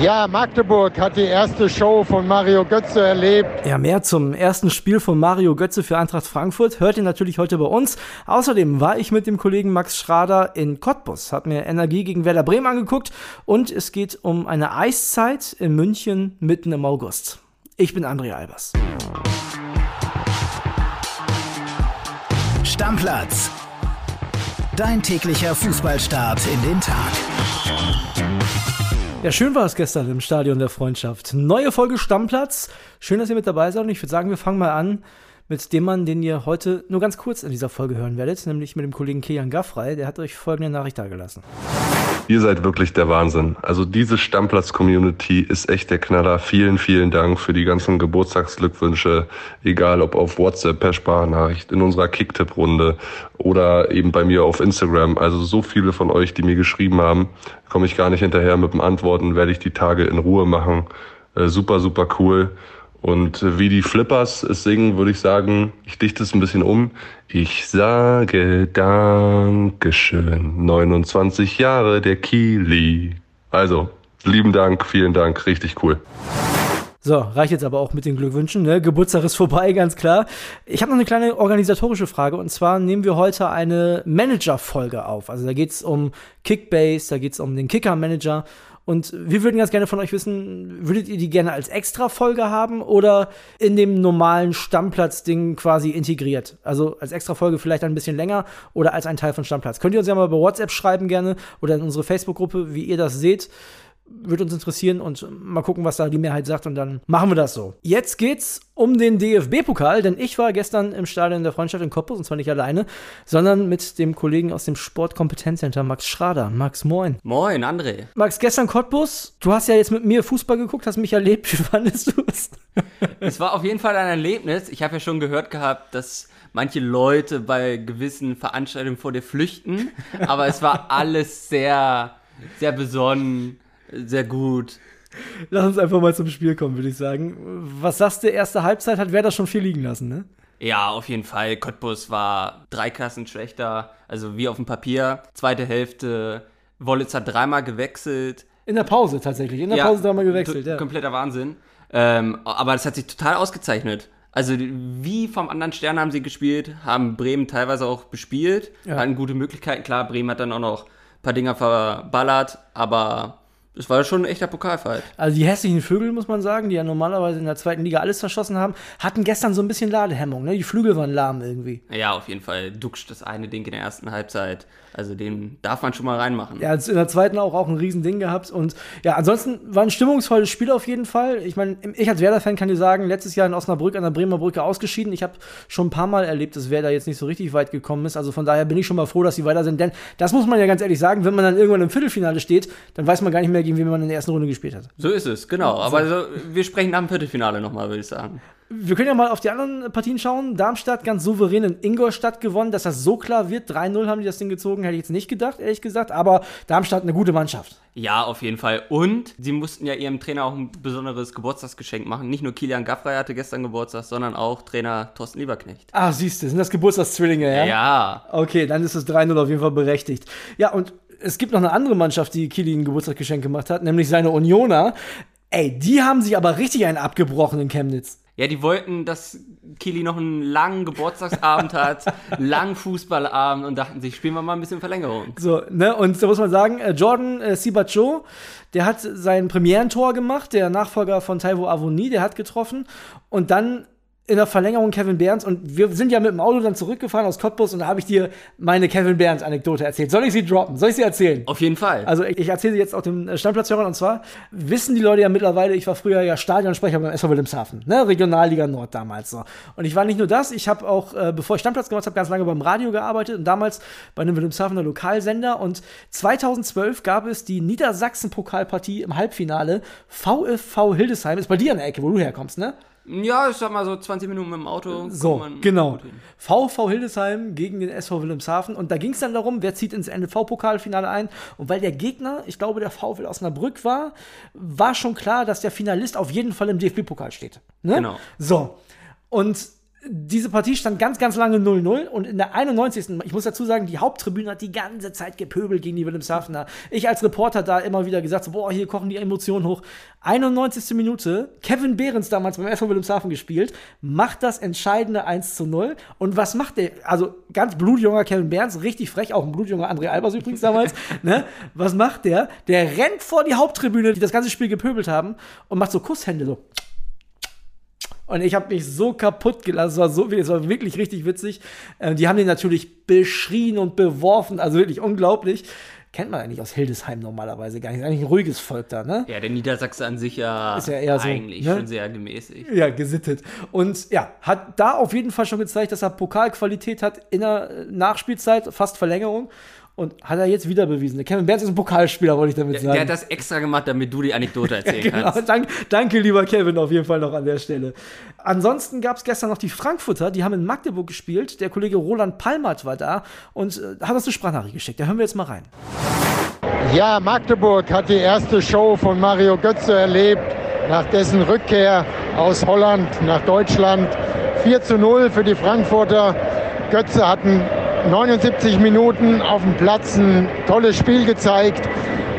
Ja, Magdeburg hat die erste Show von Mario Götze erlebt. Ja, mehr zum ersten Spiel von Mario Götze für Eintracht Frankfurt hört ihr natürlich heute bei uns. Außerdem war ich mit dem Kollegen Max Schrader in Cottbus, hat mir Energie gegen Werder Bremen angeguckt und es geht um eine Eiszeit in München mitten im August. Ich bin André Albers. Stammplatz. Dein täglicher Fußballstart in den Tag. Ja, schön war es gestern im Stadion der Freundschaft. Neue Folge Stammplatz. Schön, dass ihr mit dabei seid und ich würde sagen, wir fangen mal an mit dem Mann, den ihr heute nur ganz kurz in dieser Folge hören werdet, nämlich mit dem Kollegen Kian Gaffrey. Der hat euch folgende Nachricht dargelassen. Ihr seid wirklich der Wahnsinn. Also diese Stammplatz-Community ist echt der Knaller. Vielen, vielen Dank für die ganzen Geburtstagsglückwünsche, egal ob auf WhatsApp, per Sprachnachricht, in unserer Kicktipp-Runde oder eben bei mir auf Instagram. Also so viele von euch, die mir geschrieben haben, komme ich gar nicht hinterher mit dem Antworten, werde ich die Tage in Ruhe machen. Äh, super, super cool. Und wie die Flippers es singen, würde ich sagen, ich dichte es ein bisschen um. Ich sage Dankeschön. 29 Jahre der Kili. Also, lieben Dank, vielen Dank, richtig cool. So, reicht jetzt aber auch mit den Glückwünschen. Ne? Geburtstag ist vorbei, ganz klar. Ich habe noch eine kleine organisatorische Frage und zwar nehmen wir heute eine Manager-Folge auf. Also da geht es um Kickbase, da geht es um den Kicker-Manager und wir würden ganz gerne von euch wissen, würdet ihr die gerne als Extra-Folge haben oder in dem normalen Stammplatz-Ding quasi integriert? Also als Extra-Folge vielleicht ein bisschen länger oder als ein Teil von Stammplatz. Könnt ihr uns ja mal bei WhatsApp schreiben gerne oder in unsere Facebook-Gruppe, wie ihr das seht würde uns interessieren und mal gucken, was da die Mehrheit sagt und dann machen wir das so. Jetzt geht's um den DFB-Pokal, denn ich war gestern im Stadion der Freundschaft in Cottbus und zwar nicht alleine, sondern mit dem Kollegen aus dem Sportkompetenzcenter Max Schrader. Max, moin. Moin, André. Max, gestern Cottbus, du hast ja jetzt mit mir Fußball geguckt, hast mich erlebt, wie fandest du es? es war auf jeden Fall ein Erlebnis. Ich habe ja schon gehört gehabt, dass manche Leute bei gewissen Veranstaltungen vor dir flüchten, aber es war alles sehr, sehr besonnen sehr gut. Lass uns einfach mal zum Spiel kommen, würde ich sagen. Was sagst du, erste Halbzeit hat Werder schon viel liegen lassen, ne? Ja, auf jeden Fall. Cottbus war drei Klassen schlechter, also wie auf dem Papier. Zweite Hälfte, Wollitz hat dreimal gewechselt. In der Pause tatsächlich, in der ja, Pause dreimal gewechselt, ja. Kompletter Wahnsinn. Ähm, aber das hat sich total ausgezeichnet. Also wie vom anderen Stern haben sie gespielt, haben Bremen teilweise auch bespielt, ja. hatten gute Möglichkeiten. Klar, Bremen hat dann auch noch ein paar Dinger verballert, aber es war schon ein echter Pokalfight. Also die hässlichen Vögel, muss man sagen, die ja normalerweise in der zweiten Liga alles verschossen haben, hatten gestern so ein bisschen Ladehemmung. Ne? Die Flügel waren lahm irgendwie. Ja, auf jeden Fall. Duxch das eine Ding in der ersten Halbzeit. Also den darf man schon mal reinmachen. Ja, in der zweiten auch, auch ein Riesending gehabt. Und ja, ansonsten war ein stimmungsvolles Spiel auf jeden Fall. Ich meine, ich als Werder-Fan kann dir sagen, letztes Jahr in Osnabrück an der Bremer Brücke ausgeschieden. Ich habe schon ein paar Mal erlebt, dass Werder jetzt nicht so richtig weit gekommen ist. Also von daher bin ich schon mal froh, dass sie weiter sind. Denn das muss man ja ganz ehrlich sagen, wenn man dann irgendwann im Viertelfinale steht, dann weiß man gar nicht mehr, gegen wen man in der ersten Runde gespielt hat. So ist es, genau. Aber so. also, wir sprechen dem Viertelfinale nochmal, würde ich sagen. Wir können ja mal auf die anderen Partien schauen. Darmstadt ganz souverän in Ingolstadt gewonnen. Dass das so klar wird, 3-0 haben die das Ding gezogen, hätte ich jetzt nicht gedacht, ehrlich gesagt. Aber Darmstadt eine gute Mannschaft. Ja, auf jeden Fall. Und sie mussten ja ihrem Trainer auch ein besonderes Geburtstagsgeschenk machen. Nicht nur Kilian Gaffrey hatte gestern Geburtstag, sondern auch Trainer Thorsten Lieberknecht. Ah, siehst du, sind das Geburtstagszwillinge, ja? Ja. Okay, dann ist das 3-0 auf jeden Fall berechtigt. Ja, und es gibt noch eine andere Mannschaft, die Kili ein Geburtstagsgeschenk gemacht hat, nämlich seine Unioner. Ey, die haben sich aber richtig einen abgebrochen in Chemnitz. Ja, die wollten, dass Kili noch einen langen Geburtstagsabend hat, langen Fußballabend und dachten sich, spielen wir mal ein bisschen Verlängerung. So, ne, und da muss man sagen, äh, Jordan äh, Sibacho, der hat sein Premierentor gemacht, der Nachfolger von Taiwo Avoni, der hat getroffen und dann in der Verlängerung Kevin Behrens und wir sind ja mit dem Auto dann zurückgefahren aus Cottbus und da habe ich dir meine Kevin Behrens Anekdote erzählt. Soll ich sie droppen? Soll ich sie erzählen? Auf jeden Fall. Also ich, erzähle sie jetzt auf dem äh, Standplatzhörern und zwar wissen die Leute ja mittlerweile, ich war früher ja Stadionsprecher beim SV Wilhelmshaven, ne, Regionalliga Nord damals so. Und ich war nicht nur das, ich habe auch äh, bevor ich Standplatz gemacht habe, ganz lange beim Radio gearbeitet und damals bei einem Wilhelmshavener Lokalsender und 2012 gab es die Niedersachsen Pokalpartie im Halbfinale VfV Hildesheim, ist bei dir in der Ecke, wo du herkommst, ne? Ja, ich sag mal so 20 Minuten mit dem Auto. So, genau. VV Hildesheim gegen den SV Wilhelmshaven. Und da ging es dann darum, wer zieht ins NFV-Pokalfinale ein. Und weil der Gegner, ich glaube, der VfL Osnabrück war, war schon klar, dass der Finalist auf jeden Fall im DFB-Pokal steht. Ne? Genau. So. Und diese Partie stand ganz, ganz lange 0-0 und in der 91. Ich muss dazu sagen, die Haupttribüne hat die ganze Zeit gepöbelt gegen die Wilhelmshavener. Ich als Reporter da immer wieder gesagt, so, boah, hier kochen die Emotionen hoch. 91. Minute, Kevin Behrens damals beim SV Wilhelmshaven gespielt, macht das entscheidende 1 zu 0. Und was macht der? Also ganz blutjunger Kevin Behrens, richtig frech, auch ein blutjunger André Albers übrigens damals. ne? Was macht der? Der rennt vor die Haupttribüne, die das ganze Spiel gepöbelt haben, und macht so Kusshände so. Und ich habe mich so kaputt gelassen. Es war so, es war wirklich richtig witzig. Äh, die haben den natürlich beschrien und beworfen, also wirklich unglaublich. Kennt man eigentlich aus Hildesheim normalerweise gar nicht. Ist eigentlich ein ruhiges Volk da, ne? Ja, der Niedersachse an sich ja, Ist ja eher so, eigentlich ne? schon sehr gemäßigt. Ja, gesittet. Und ja, hat da auf jeden Fall schon gezeigt, dass er Pokalqualität hat in der äh, Nachspielzeit, fast Verlängerung. Und hat er jetzt wieder bewiesen. Der Kevin Berns ist ein Pokalspieler, wollte ich damit Der, sagen. der hat das extra gemacht, damit du die Anekdote erzählen Genau, kannst. danke, danke, lieber Kevin, auf jeden Fall noch an der Stelle. Ansonsten gab es gestern noch die Frankfurter, die haben in Magdeburg gespielt. Der Kollege Roland Palmert war da und äh, hat uns eine Sprachnachricht geschickt. Da hören wir jetzt mal rein. Ja, Magdeburg hat die erste Show von Mario Götze erlebt, nach dessen Rückkehr aus Holland nach Deutschland. 4 zu 0 für die Frankfurter. Götze hatten 79 Minuten auf dem Platz ein tolles Spiel gezeigt,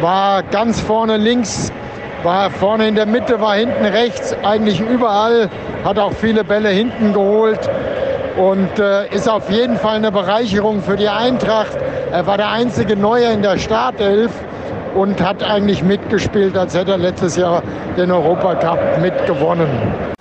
war ganz vorne links, war vorne in der Mitte, war hinten rechts, eigentlich überall, hat auch viele Bälle hinten geholt und äh, ist auf jeden Fall eine Bereicherung für die Eintracht. Er war der einzige Neue in der Startelf und hat eigentlich mitgespielt, als hätte er letztes Jahr den Europacup mitgewonnen.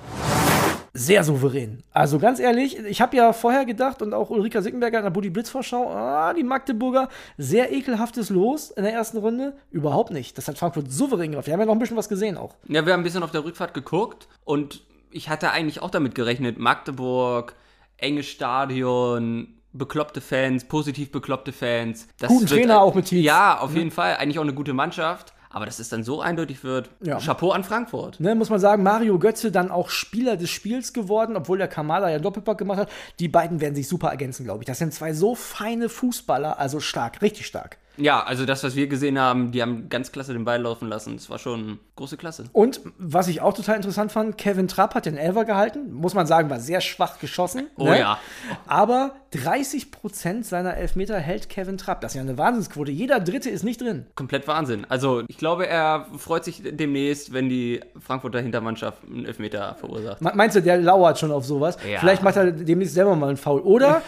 Sehr souverän. Also ganz ehrlich, ich habe ja vorher gedacht und auch Ulrika Sickenberger in der Buddy Blitz Vorschau, ah, die Magdeburger, sehr ekelhaftes Los in der ersten Runde. Überhaupt nicht. Das hat Frankfurt souverän gemacht. Wir haben ja noch ein bisschen was gesehen auch. Ja, wir haben ein bisschen auf der Rückfahrt geguckt und ich hatte eigentlich auch damit gerechnet, Magdeburg, enges Stadion, bekloppte Fans, positiv bekloppte Fans. Das Guten Trainer auch mit Tietz. Ja, auf jeden Fall. Eigentlich auch eine gute Mannschaft. Aber dass es dann so eindeutig wird, Ja. Chapeau an Frankfurt. Ne, muss man sagen, Mario Götze dann auch Spieler des Spiels geworden, obwohl der Kamada ja Doppelpack gemacht hat. Die beiden werden sich super ergänzen, glaube ich. Das sind zwei so feine Fußballer, also stark, richtig stark. Ja, also das, was wir gesehen haben, die haben ganz klasse den Ball laufen lassen. Das war schon große Klasse. Und was ich auch total interessant fand, Kevin Trapp hat den Elfer gehalten. Muss man sagen, war sehr schwach geschossen. Oh ne? ja. Aber 30% seiner Elfmeter hält Kevin Trapp. Das ist ja eine Wahnsinnsquote. Jeder Dritte ist nicht drin. Komplett Wahnsinn. Also ich glaube, er freut sich demnächst, wenn die Frankfurter Hintermannschaft einen Elfmeter verursacht. Me- Meinst du, der lauert schon auf sowas? Ja. Vielleicht macht er demnächst selber mal einen Foul. Oder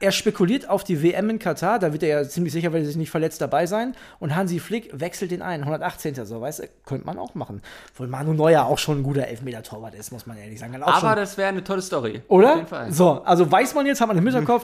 er spekuliert auf die WM in Katar. Da wird er ja ziemlich sicher, weil er sich nicht verletzt, dabei sein. Und Hansi Flick wechselt den ein. 118. So, weißt du, könnte man auch machen. Obwohl Manu Neuer auch schon ein guter Elfmeter-Torwart ist, muss man ehrlich sagen. Aber schon, das wäre eine tolle Story. Auf oder? jeden Fall. So, also weiß man jetzt, hat man im Hinterkopf,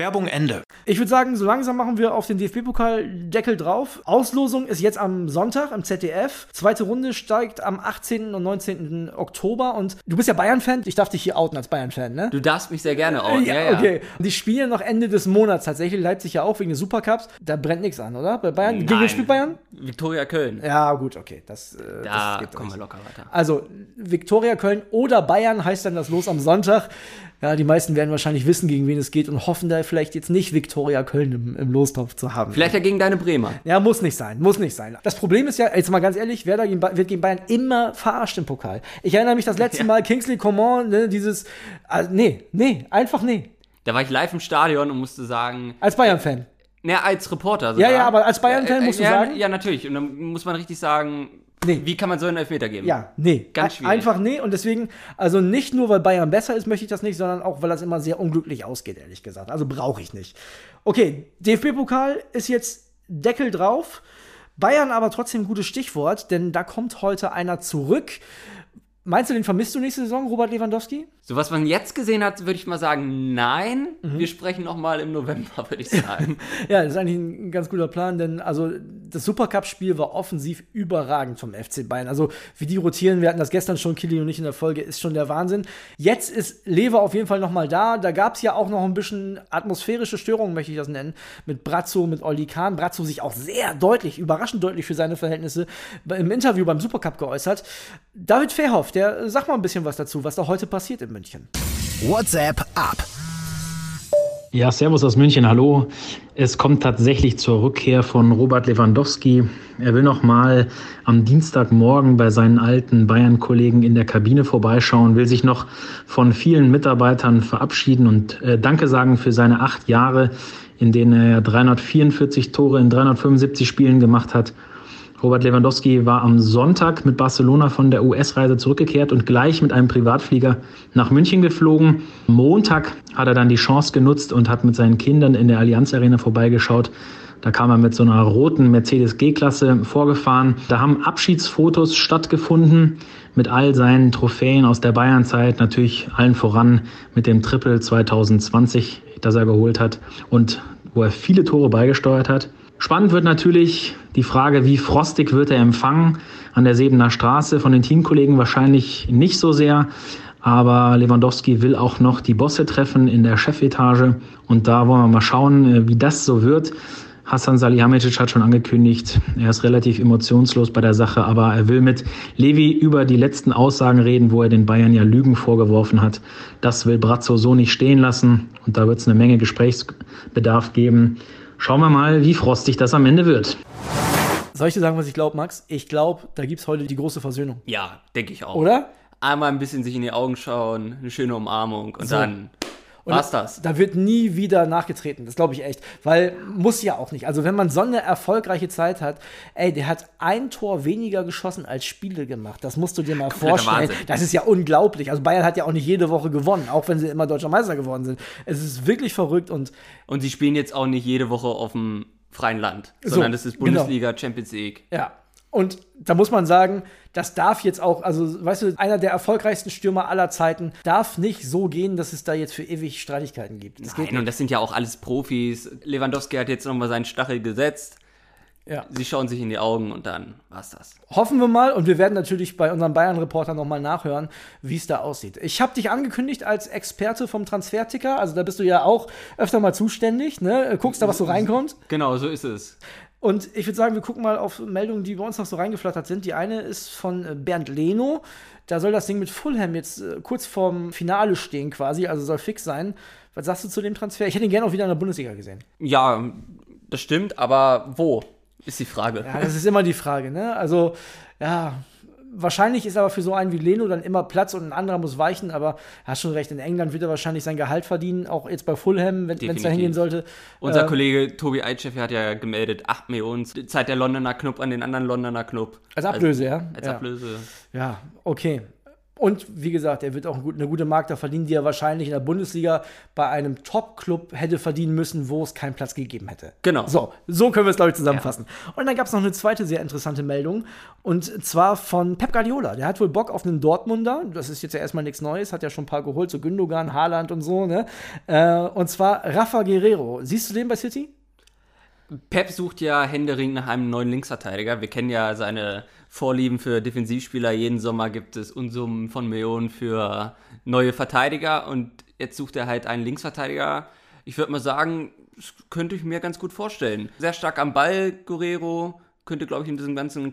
Werbung Ende. Ich würde sagen, so langsam machen wir auf den DFB-Pokal-Deckel drauf. Auslosung ist jetzt am Sonntag im ZDF. Zweite Runde steigt am 18. und 19. Oktober. Und du bist ja Bayern-Fan. Ich darf dich hier outen als Bayern-Fan, ne? Du darfst mich sehr gerne outen. Ja, ja, ja. okay. Und die spielen noch Ende des Monats tatsächlich. Leipzig ja auch wegen des Supercups. Da brennt nichts an, oder? Bei Bayern? Gegen wen Nein. spielt Bayern? Viktoria Köln. Ja, gut, okay. Das, äh, Da das geht kommen durch. wir locker weiter. Also, Viktoria Köln oder Bayern heißt dann das Los am Sonntag. Ja, die meisten werden wahrscheinlich wissen, gegen wen es geht und hoffen da vielleicht jetzt nicht Viktoria Köln im, im Lostopf zu haben. Vielleicht ja gegen deine Bremer. Ja, muss nicht sein, muss nicht sein. Das Problem ist ja, jetzt mal ganz ehrlich, Werder gegen wird gegen Bayern immer verarscht im Pokal. Ich erinnere mich das letzte Ja. Mal, Kingsley Coman, ne, dieses, ah, nee, nee, einfach nee. Da war ich live im Stadion und musste sagen, Als Bayern-Fan. ne, als Reporter Ja, sogar. ja, aber als Bayern-Fan Äh, äh, musst du ja, sagen. Ja, natürlich. Und dann muss man richtig sagen, Nee. wie kann man so einen Elfmeter geben? Ja, nee. Ganz schwierig. Einfach nee. Und deswegen, also nicht nur, weil Bayern besser ist, möchte ich das nicht, sondern auch, weil das immer sehr unglücklich ausgeht, ehrlich gesagt. Also brauche ich nicht. Okay, DFB-Pokal ist jetzt Deckel drauf. Bayern aber trotzdem ein gutes Stichwort, denn da kommt heute einer zurück. Meinst du, den vermisst du nächste Saison, Robert Lewandowski? So was man jetzt gesehen hat, würde ich mal sagen, nein. Mhm. Wir sprechen noch mal im November, würde ich sagen. Ja, das ist eigentlich ein ganz guter Plan, denn also das Supercup-Spiel war offensiv überragend vom FC Bayern. Also wie die rotieren, wir hatten das gestern schon, Kili und ich in der Folge, ist schon der Wahnsinn. Jetzt ist Lever auf jeden Fall noch mal da. Da gab es ja auch noch ein bisschen atmosphärische Störungen, möchte ich das nennen, mit Brazzo, mit Olli Kahn. Brazzo sich auch sehr deutlich, überraschend deutlich für seine Verhältnisse im Interview beim Supercup geäußert. David Verhoff, der äh, sag mal ein bisschen was dazu, was da heute passiert in München. WhatsApp ab. Ja, Servus aus München, hallo. Es kommt tatsächlich zur Rückkehr von Robert Lewandowski. Er will noch mal am Dienstagmorgen bei seinen alten Bayern-Kollegen in der Kabine vorbeischauen, will sich noch von vielen Mitarbeitern verabschieden und äh, Danke sagen für seine acht Jahre, in denen er 344 Tore in 375 Spielen gemacht hat. Robert Lewandowski war am Sonntag mit Barcelona von der US-Reise zurückgekehrt und gleich mit einem Privatflieger nach München geflogen. Montag hat er dann die Chance genutzt und hat mit seinen Kindern in der Allianz Arena vorbeigeschaut. Da kam er mit so einer roten Mercedes G-Klasse vorgefahren. Da haben Abschiedsfotos stattgefunden mit all seinen Trophäen aus der Bayernzeit, natürlich allen voran mit dem Triple 2020, das er geholt hat und wo er viele Tore beigesteuert hat. Spannend wird natürlich die Frage, wie frostig wird er empfangen an der Sebener Straße von den Teamkollegen wahrscheinlich nicht so sehr. Aber Lewandowski will auch noch die Bosse treffen in der Chefetage. Und da wollen wir mal schauen, äh, wie das so wird. Hassan Salihamidzic hat schon angekündigt, er ist relativ emotionslos bei der Sache, aber er will mit Levi über die letzten Aussagen reden, wo er den Bayern ja Lügen vorgeworfen hat. Das will Brazzo so nicht stehen lassen. Und da wird es eine Menge Gesprächsbedarf geben. Schauen wir mal, wie frostig das am Ende wird. Soll ich dir sagen, was ich glaube, Max? Ich glaube, da gibt es heute die große Versöhnung. Ja, denke ich auch. Oder? Einmal ein bisschen sich in die Augen schauen, eine schöne Umarmung und So. dann Und war's das. Da wird nie wieder nachgetreten. Das glaube ich echt. Weil muss ja auch nicht. Also, wenn man so eine erfolgreiche Zeit hat, ey, der hat ein Tor weniger geschossen als Spiele gemacht. Das musst du dir mal Kompletter vorstellen. Wahnsinn. Das ist ja unglaublich. Also, Bayern hat ja auch nicht jede Woche gewonnen, auch wenn sie immer deutscher Meister geworden sind. Es ist wirklich verrückt und Und sie spielen jetzt auch nicht jede Woche auf dem freien Land, So, sondern das ist genau. Bundesliga, Champions League. Ja. Und da muss man sagen, das darf jetzt auch, also weißt du, einer der erfolgreichsten Stürmer aller Zeiten darf nicht so gehen, dass es da jetzt für ewig Streitigkeiten gibt. Das Nein, und das sind ja auch alles Profis. Lewandowski hat jetzt nochmal seinen Stachel gesetzt. Ja. Sie schauen sich in die Augen und dann war's das. Hoffen wir mal und wir werden natürlich bei unserem Bayern-Reporter nochmal nachhören, wie es da aussieht. Ich habe dich angekündigt als Experte vom Transferticker, also da bist du ja auch öfter mal zuständig, ne? Guckst da, was so reinkommt. Genau, so ist es. Und ich würde sagen, wir gucken mal auf Meldungen, die bei uns noch so reingeflattert sind. Die eine ist von äh, Bernd Leno. Da soll das Ding mit Fulham jetzt äh, kurz vorm Finale stehen quasi, also soll fix sein. Was sagst du zu dem Transfer? Ich hätte ihn gerne auch wieder in der Bundesliga gesehen. Ja, das stimmt, aber wo? Ist die Frage. Ja, das ist immer die Frage, ne? Also, ja, wahrscheinlich ist aber für so einen wie Leno dann immer Platz und ein anderer muss weichen, aber hast schon recht, in England wird er wahrscheinlich sein Gehalt verdienen, auch jetzt bei Fulham, wenn es da hingehen sollte. Unser Äh, Kollege Tobi Eitchef hat ja gemeldet, 8 Millionen, Zeit der Londoner Club an den anderen Londoner Club. Als Ablöse, ja? Als Ja. Ablöse. Ja, okay. Und wie gesagt, er wird auch eine gute Mark da verdienen, die er wahrscheinlich in der Bundesliga bei einem Top-Club hätte verdienen müssen, wo es keinen Platz gegeben hätte. Genau. So, so können wir es, glaube ich, zusammenfassen. Ja. Und dann gab es noch eine zweite sehr interessante Meldung. Und zwar von Pep Guardiola. Der hat wohl Bock auf einen Dortmunder. Das ist jetzt ja erstmal nichts Neues. Hat ja schon ein paar geholt, so Gündogan, Haaland und so. Ne? Äh, und zwar Rafa Guerrero. Siehst du den bei City? Pep sucht ja händeringend nach einem neuen Linksverteidiger. Wir kennen ja seine Vorlieben für Defensivspieler. Jeden Sommer gibt es Unsummen von Millionen für neue Verteidiger und jetzt sucht er halt einen Linksverteidiger. Ich würde mal sagen, das könnte ich mir ganz gut vorstellen. Sehr stark am Ball, Guerrero, könnte, glaube ich, in diesem ganzen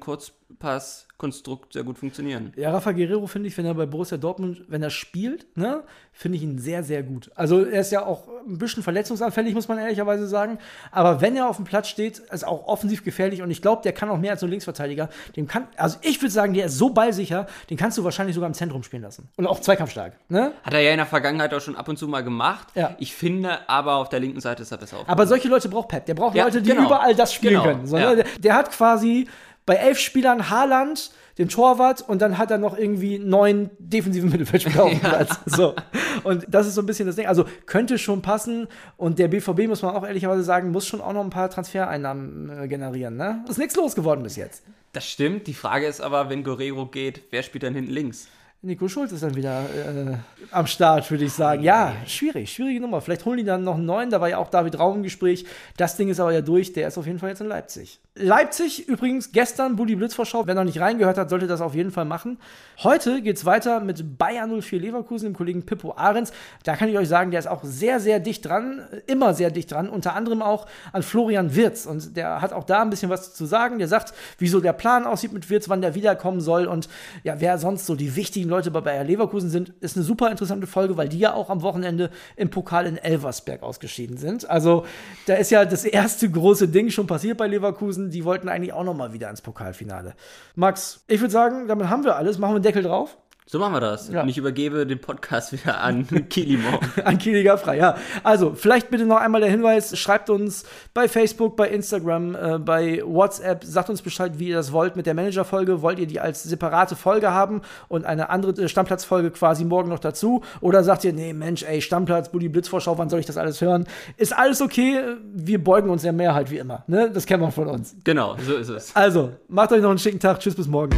Kurzpass-Konstrukt sehr gut funktionieren. Ja, Rafa Guerrero finde ich, wenn er bei Borussia Dortmund, wenn er spielt, ne, finde ich ihn sehr, sehr gut. Also er ist ja auch ein bisschen verletzungsanfällig, muss man ehrlicherweise sagen. Aber wenn er auf dem Platz steht, ist auch offensiv gefährlich und ich glaube, der kann auch mehr als ein Linksverteidiger. Den kann, also ich würde sagen, der ist so ballsicher, den kannst du wahrscheinlich sogar im Zentrum spielen lassen. Und auch zweikampfstark. Ne? Hat er ja in der Vergangenheit auch schon ab und zu mal gemacht. Ja. Ich finde aber auf der linken Seite ist er besser auf. Aber solche Leute braucht Pep. Der braucht ja, Leute, die genau. überall das spielen genau. können. So, ne? der, der hat quasi bei elf Spielern Haaland, den Torwart und dann hat er noch irgendwie neun defensive Mittelfeldspieler auf dem Platz. So. Und das ist so ein bisschen das Ding. Also könnte schon passen und der BVB, muss man auch ehrlicherweise sagen, muss schon auch noch ein paar Transfereinnahmen äh, generieren. Ne? Ist nichts losgeworden bis jetzt. Das stimmt. Die Frage ist aber, wenn Guerrero geht, wer spielt dann hinten links? Nico Schulz ist dann wieder äh, am Start, würde ich sagen. Ja, schwierig, schwierige Nummer. Vielleicht holen die dann noch einen neuen. Da war ja auch David Raum im Gespräch. Das Ding ist aber ja durch. Der ist auf jeden Fall jetzt in Leipzig. Leipzig übrigens gestern Bulli Blitzvorschau. Wer noch nicht reingehört hat, sollte das auf jeden Fall machen. Heute geht es weiter mit Bayern 04 Leverkusen, dem Kollegen Pippo Ahrens. Da kann ich euch sagen, der ist auch sehr, sehr dicht dran. Immer sehr dicht dran. Unter anderem auch an Florian Wirz. Und der hat auch da ein bisschen was zu sagen. Der sagt, wieso der Plan aussieht mit Wirz, wann der wiederkommen soll und ja, wer sonst so die wichtigen Leute bei Bayer Leverkusen sind, ist eine super interessante Folge, weil die ja auch am Wochenende im Pokal in Elversberg ausgeschieden sind. Also da ist ja das erste große Ding schon passiert bei Leverkusen. Die wollten eigentlich auch noch mal wieder ins Pokalfinale. Max, ich würde sagen, damit haben wir alles. Machen wir einen Deckel drauf. So machen wir das. Ja. Und ich übergebe den Podcast wieder an Kili morgen. an Kili Gaffrey, ja. Also, vielleicht bitte noch einmal der Hinweis, schreibt uns bei Facebook, bei Instagram, äh, bei WhatsApp, sagt uns Bescheid, wie ihr das wollt mit der Manager-Folge. Wollt ihr die als separate Folge haben und eine andere äh, Stammplatz-Folge quasi morgen noch dazu? Oder sagt ihr, nee, Mensch, ey, Stammplatz, Bulli Blitzvorschau, wann soll ich das alles hören? Ist alles okay. Wir beugen uns der Mehrheit wie immer. Ne? Das kennen wir von uns. Genau, so ist es. Also, macht euch noch einen schicken Tag. Tschüss, bis morgen.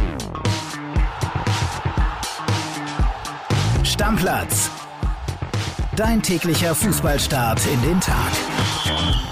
Stammplatz. Dein täglicher Fußballstart in den Tag.